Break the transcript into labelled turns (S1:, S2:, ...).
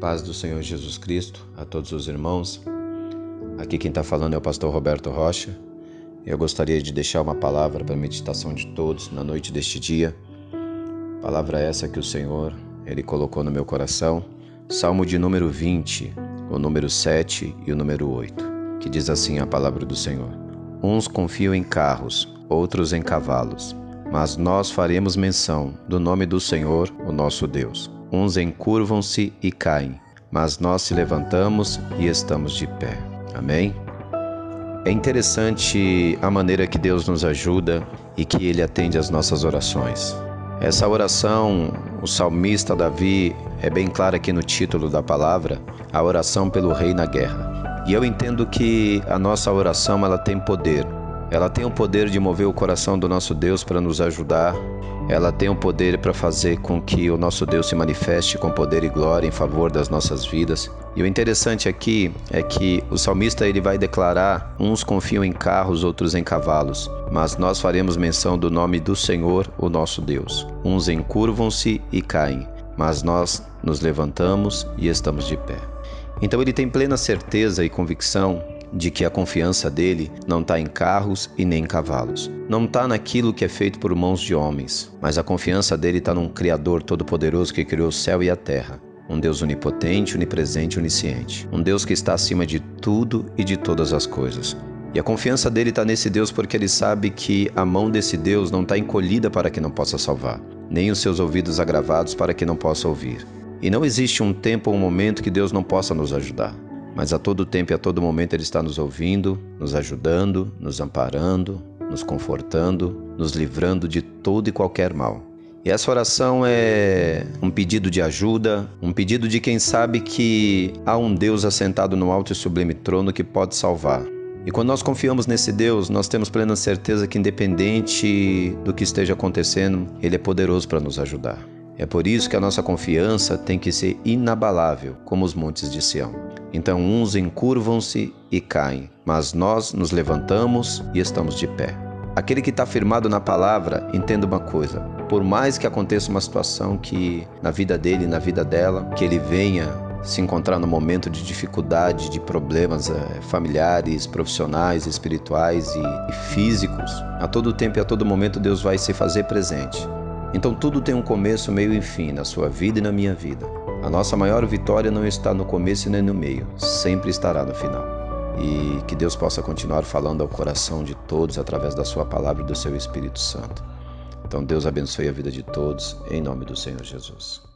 S1: Paz do Senhor Jesus Cristo a todos os irmãos. Aqui quem está falando é o pastor Roberto Rocha. Eu gostaria de deixar uma palavra para a meditação de todos na noite deste dia. Palavra essa que o Senhor ele colocou no meu coração. Salmo de número 20, o número 7 e o número 8, que diz assim a palavra do Senhor: Uns confiam em carros, outros em cavalos, mas nós faremos menção do nome do Senhor, o nosso Deus. Uns encurvam-se e caem, mas nós se levantamos e estamos de pé. Amém? É interessante a maneira que Deus nos ajuda e que Ele atende às nossas orações. Essa oração, o salmista Davi é bem claro aqui no título da palavra, a oração pelo rei na guerra. E eu entendo que a nossa oração ela tem poder. Ela tem o poder de mover o coração do nosso Deus para nos ajudar ela tem o poder para fazer com que o nosso Deus se manifeste com poder e glória em favor das nossas vidas. E o interessante aqui é que o salmista ele vai declarar: uns confiam em carros, outros em cavalos, mas nós faremos menção do nome do Senhor, o nosso Deus. Uns encurvam-se e caem, mas nós nos levantamos e estamos de pé. Então ele tem plena certeza e convicção de que a confiança dele não está em carros e nem em cavalos. Não está naquilo que é feito por mãos de homens, mas a confiança dele está num Criador todo-poderoso que criou o céu e a terra. Um Deus onipotente, onipresente onisciente. Um Deus que está acima de tudo e de todas as coisas. E a confiança dele está nesse Deus porque ele sabe que a mão desse Deus não está encolhida para que não possa salvar, nem os seus ouvidos agravados para que não possa ouvir. E não existe um tempo ou um momento que Deus não possa nos ajudar mas a todo tempo e a todo momento Ele está nos ouvindo, nos ajudando, nos amparando, nos confortando, nos livrando de todo e qualquer mal. E essa oração é um pedido de ajuda, um pedido de quem sabe que há um Deus assentado no alto e sublime trono que pode salvar. E quando nós confiamos nesse Deus, nós temos plena certeza que, independente do que esteja acontecendo, Ele é poderoso para nos ajudar. É por isso que a nossa confiança tem que ser inabalável, como os montes de Sião. Então uns encurvam-se e caem, mas nós nos levantamos e estamos de pé. Aquele que está firmado na palavra, entenda uma coisa: por mais que aconteça uma situação que na vida dele, na vida dela, que ele venha se encontrar no momento de dificuldade, de problemas é, familiares, profissionais, espirituais e físicos, a todo tempo e a todo momento Deus vai se fazer presente. Então tudo tem um começo, meio e fim na sua vida e na minha vida. A nossa maior vitória não está no começo nem no meio, sempre estará no final. E que Deus possa continuar falando ao coração de todos através da sua palavra e do seu Espírito Santo. Então Deus abençoe a vida de todos, em nome do Senhor Jesus.